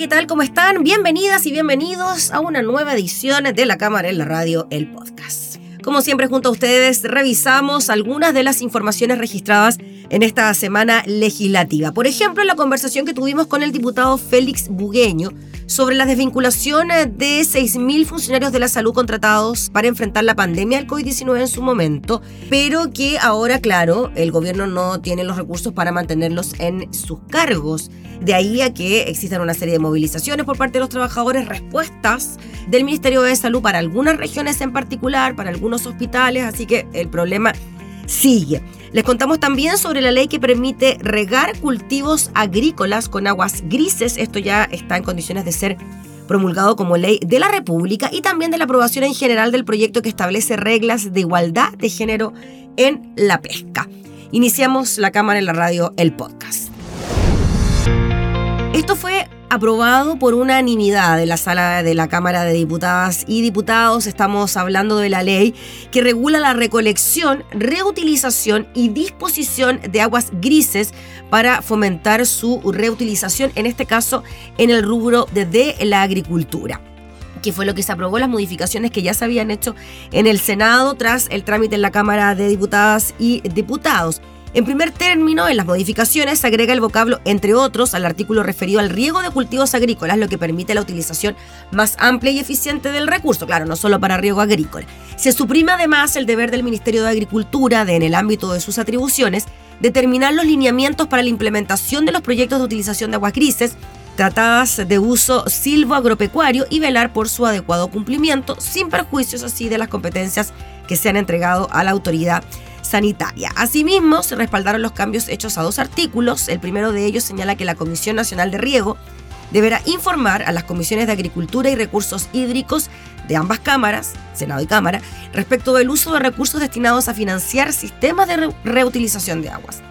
¿Qué tal? ¿Cómo están? Bienvenidas y bienvenidos a una nueva edición de La Cámara en la Radio, el podcast. Como siempre, junto a ustedes, revisamos algunas de las informaciones registradas en esta semana legislativa. Por ejemplo, la conversación que tuvimos con el diputado Félix Bugueño sobre la desvinculación de 6.000 funcionarios de la salud contratados para enfrentar la pandemia del COVID-19 en su momento, pero que ahora, claro, el gobierno no tiene los recursos para mantenerlos en sus cargos. De ahí a que existan una serie de movilizaciones por parte de los trabajadores, respuestas del Ministerio de Salud para algunas regiones en particular, para algunos hospitales, así que el problema sigue. Les contamos también sobre la ley que permite regar cultivos agrícolas con aguas grises. Esto ya está en condiciones de ser promulgado como ley de la República y también de la aprobación en general del proyecto que establece reglas de igualdad de género en la pesca. Iniciamos la cámara en la radio, el podcast. Esto fue aprobado por unanimidad de la sala de la Cámara de Diputadas y Diputados. Estamos hablando de la ley que regula la recolección, reutilización y disposición de aguas grises para fomentar su reutilización, en este caso en el rubro de, la agricultura que fue lo que se aprobó, las modificaciones que ya se habían hecho en el Senado tras el trámite en la Cámara de Diputadas y Diputados. En primer término, en las modificaciones se agrega el vocablo entre otros al artículo referido al riego de cultivos agrícolas, lo que permite la utilización más amplia y eficiente del recurso, claro, no solo para riego agrícola. Se suprime además el deber del Ministerio de Agricultura de, en el ámbito de sus atribuciones, determinar los lineamientos para la implementación de los proyectos de utilización de aguas grises, tratadas de uso silvo-agropecuario y velar por su adecuado cumplimiento, sin perjuicios así de las competencias que se han entregado a la autoridad sanitaria. Asimismo, se respaldaron los cambios hechos a dos artículos. El primero de ellos señala que la Comisión Nacional de Riego deberá informar a las comisiones de Agricultura y Recursos Hídricos de ambas cámaras, Senado y Cámara, respecto del uso de recursos destinados a financiar sistemas de reutilización de aguas.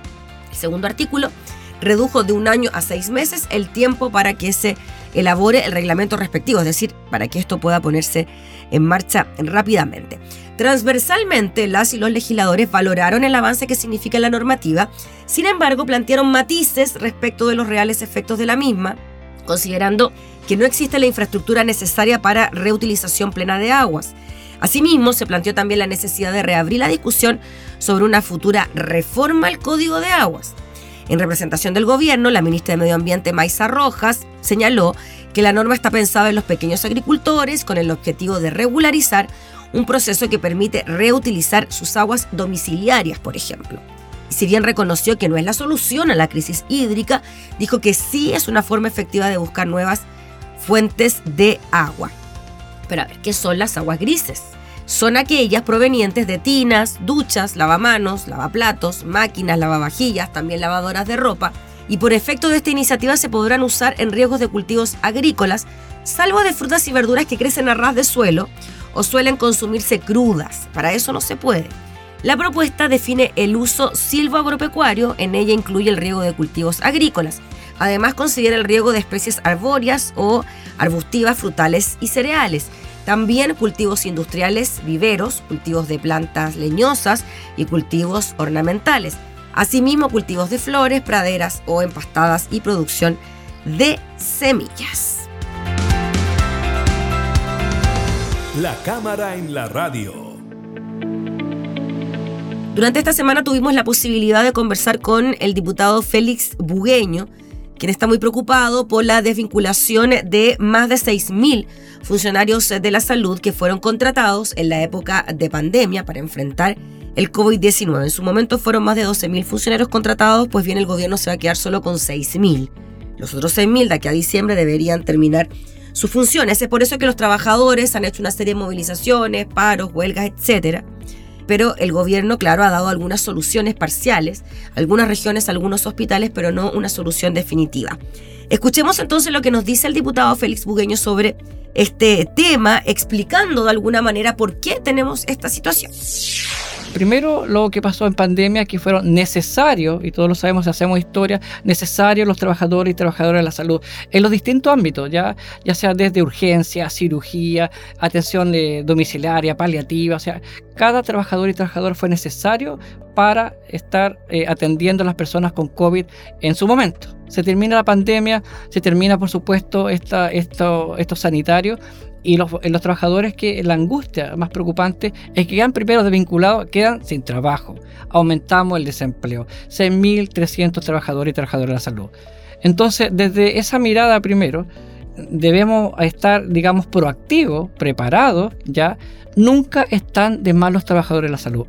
El segundo artículo redujo de un año a seis meses el tiempo para que se elabore el reglamento respectivo, es decir, para que esto pueda ponerse en marcha rápidamente. Transversalmente, las y los legisladores valoraron el avance que significa la normativa, sin embargo, plantearon matices respecto de los reales efectos de la misma, considerando que no existe la infraestructura necesaria para reutilización plena de aguas. Asimismo, se planteó también la necesidad de reabrir la discusión sobre una futura reforma al Código de Aguas. En representación del gobierno, la ministra de Medio Ambiente, Maisa Rojas, señaló que la norma está pensada en los pequeños agricultores con el objetivo de regularizar un proceso que permite reutilizar sus aguas domiciliarias, por ejemplo. Y si bien reconoció que no es la solución a la crisis hídrica, dijo que sí es una forma efectiva de buscar nuevas fuentes de agua. Pero a ver, ¿qué son las aguas grises? Son aquellas provenientes de tinas, duchas, lavamanos, lavaplatos, máquinas, lavavajillas, también lavadoras de ropa, y por efecto de esta iniciativa se podrán usar en riesgos de cultivos agrícolas, salvo de frutas y verduras que crecen a ras de suelo o suelen consumirse crudas. Para eso no se puede. La propuesta define el uso silvoagropecuario, en ella incluye el riego de cultivos agrícolas. Además considera el riego de especies arbóreas o arbustivas, frutales y cereales. También cultivos industriales, viveros, cultivos de plantas leñosas y cultivos ornamentales. Asimismo, cultivos de flores, praderas o empastadas y producción de semillas. La cámara en la radio. Durante esta semana tuvimos la posibilidad de conversar con el diputado Félix Bugueño, quien está muy preocupado por la desvinculación de más de 6.000 funcionarios de la salud que fueron contratados en la época de pandemia para enfrentar el COVID-19. En su momento fueron más de 12.000 funcionarios contratados, pues bien el gobierno se va a quedar solo con 6.000. Los otros 6.000 de aquí a diciembre deberían terminar sus funciones. Es por eso que los trabajadores han hecho una serie de movilizaciones, paros, huelgas, etc. pero el gobierno, claro, ha dado algunas soluciones parciales, algunas regiones, algunos hospitales, pero no una solución definitiva. Escuchemos entonces lo que nos dice el diputado Félix Bugueño sobre este tema, explicando de alguna manera por qué tenemos esta situación. Primero, lo que pasó en pandemia, que fueron necesarios, y todos lo sabemos, hacemos historia, necesarios los trabajadores y trabajadoras de la salud en los distintos ámbitos, ya, ya sea desde urgencia, cirugía, atención domiciliaria, paliativa, o sea, cada trabajador y trabajador fue necesario para estar eh, atendiendo a las personas con COVID en su momento. Se termina la pandemia, se termina, por supuesto, esta, esto sanitario y los, los, trabajadores que la angustia más preocupante es que quedan primero desvinculados, quedan sin trabajo. Aumentamos el desempleo. 6.300 trabajadores y trabajadoras de la salud. Entonces, desde esa mirada primero, debemos estar, digamos, proactivos, preparados, ya. Nunca están de malos trabajadores de la salud.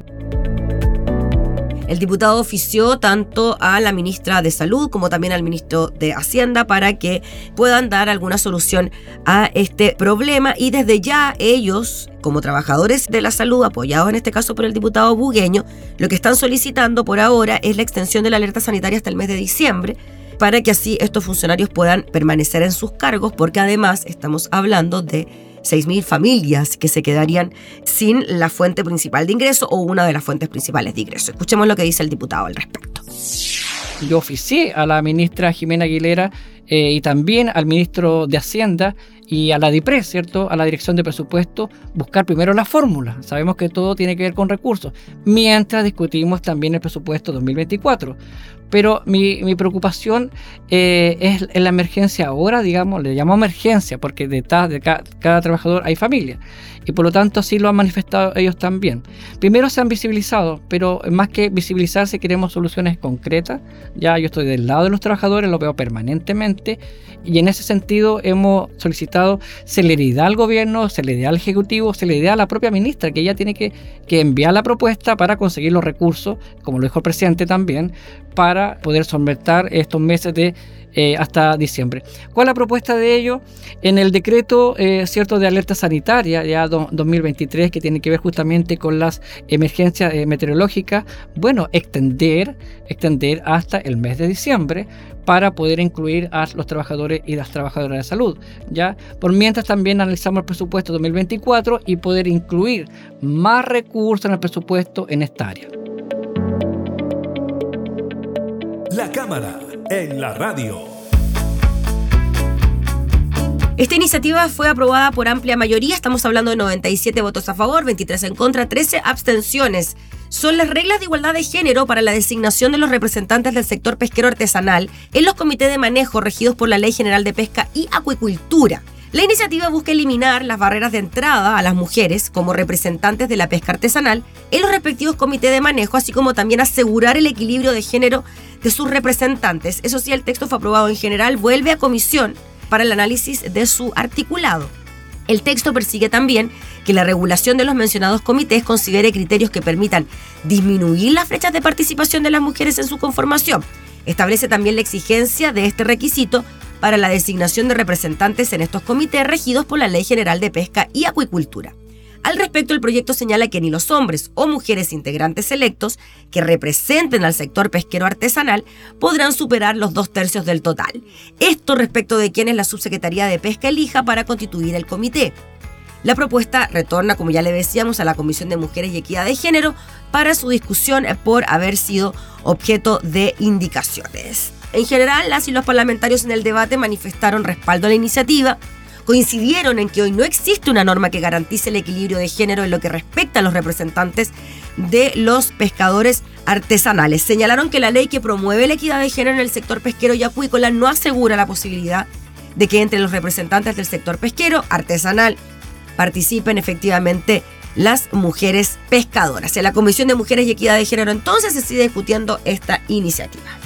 El diputado ofició tanto a la ministra de Salud como también al ministro de Hacienda para que puedan dar alguna solución a este problema. Y desde ya ellos, como trabajadores de la salud, apoyados en este caso por el diputado Bugueño, lo que están solicitando por ahora es la extensión de la alerta sanitaria hasta el mes de diciembre para que así estos funcionarios puedan permanecer en sus cargos porque además estamos hablando de 6.000 familias que se quedarían sin la fuente principal de ingreso o una de las fuentes principales de ingreso. Escuchemos lo que dice el diputado al respecto. Yo oficié a la ministra Jimena Aguilera eh, y también al ministro de Hacienda y a la DIPRE, ¿cierto? A la Dirección de Presupuesto, buscar primero la fórmula. Sabemos que todo tiene que ver con recursos, mientras discutimos también el presupuesto 2024. Pero mi, mi preocupación eh, es en la emergencia ahora, digamos, le llamo emergencia, porque detrás de cada, cada trabajador hay familia y por lo tanto así lo han manifestado ellos también. Primero se han visibilizado, pero más que visibilizarse queremos soluciones concretas. Ya yo estoy del lado de los trabajadores, lo veo permanentemente y en ese sentido hemos solicitado celeridad al gobierno, celeridad al ejecutivo, celeridad a la propia ministra, que ella tiene que, que enviar la propuesta para conseguir los recursos, como lo dijo el presidente también, para poder solventar estos meses de eh, hasta diciembre. ¿Cuál es la propuesta de ello? En el decreto eh, cierto de alerta sanitaria, ya 2023, que tiene que ver justamente con las emergencias eh, meteorológicas, bueno, extender, extender hasta el mes de diciembre para poder incluir a los trabajadores y las trabajadoras de salud. ¿ya? Por mientras también analizamos el presupuesto 2024 y poder incluir más recursos en el presupuesto en esta área. La Cámara en la radio. Esta iniciativa fue aprobada por amplia mayoría, estamos hablando de 97 votos a favor, 23 en contra, 13 abstenciones. Son las reglas de igualdad de género para la designación de los representantes del sector pesquero artesanal en los comités de manejo regidos por la Ley General de Pesca y Acuicultura. La iniciativa busca eliminar las barreras de entrada a las mujeres como representantes de la pesca artesanal en los respectivos comités de manejo, así como también asegurar el equilibrio de género de sus representantes. Eso sí, el texto fue aprobado en general, vuelve a comisión para el análisis de su articulado. El texto persigue también que la regulación de los mencionados comités considere criterios que permitan disminuir las flechas de participación de las mujeres en su conformación. Establece también la exigencia de este requisito para la designación de representantes en estos comités regidos por la Ley General de Pesca y Acuicultura. Al respecto, el proyecto señala que ni los hombres o mujeres integrantes electos que representen al sector pesquero artesanal podrán superar los dos tercios del total. Esto respecto de quienes la Subsecretaría de Pesca elija para constituir el comité. La propuesta retorna, como ya le decíamos, a la Comisión de Mujeres y Equidad de Género para su discusión por haber sido objeto de indicaciones. En general, las y los parlamentarios en el debate manifestaron respaldo a la iniciativa, coincidieron en que hoy no existe una norma que garantice el equilibrio de género en lo que respecta a los representantes de los pescadores artesanales. Señalaron que la ley que promueve la equidad de género en el sector pesquero y acuícola no asegura la posibilidad de que entre los representantes del sector pesquero artesanal participen efectivamente las mujeres pescadoras. En la Comisión de Mujeres y Equidad de Género entonces se sigue discutiendo esta iniciativa.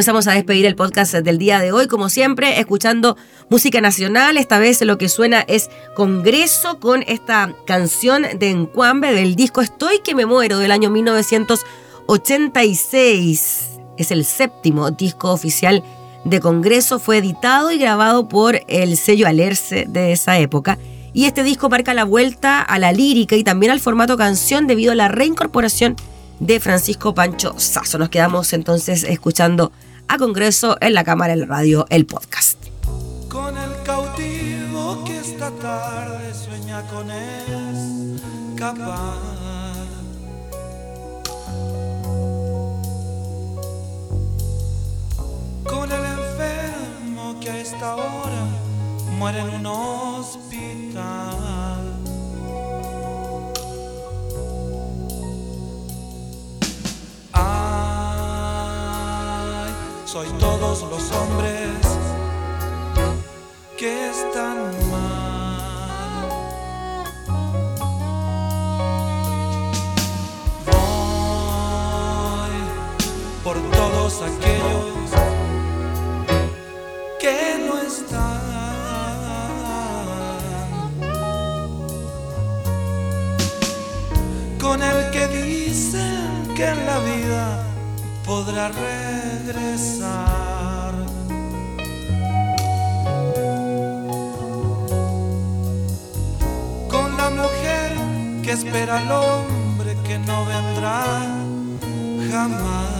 Comenzamos a despedir el podcast del día de hoy, como siempre, escuchando música nacional. Esta vez lo que suena es Congreso con esta canción de Encuambe del disco Estoy que me muero del año 1986. Es el séptimo disco oficial de Congreso fue editado y grabado por el sello Alerce de esa época. Y este disco marca la vuelta a la lírica y también al formato canción debido a la reincorporación de Francisco Pancho Sasso. Nos quedamos entonces escuchando a Congreso en la Cámara del Radio, el podcast. Con el cautivo que esta tarde sueña con escapar. Con el enfermo que a esta hora muere en un hospital. Soy todos los hombres que están mal. Voy por todos aquellos que no están. Con el que dicen que en la vida podrá regresar. Con la mujer que espera al hombre que no vendrá jamás.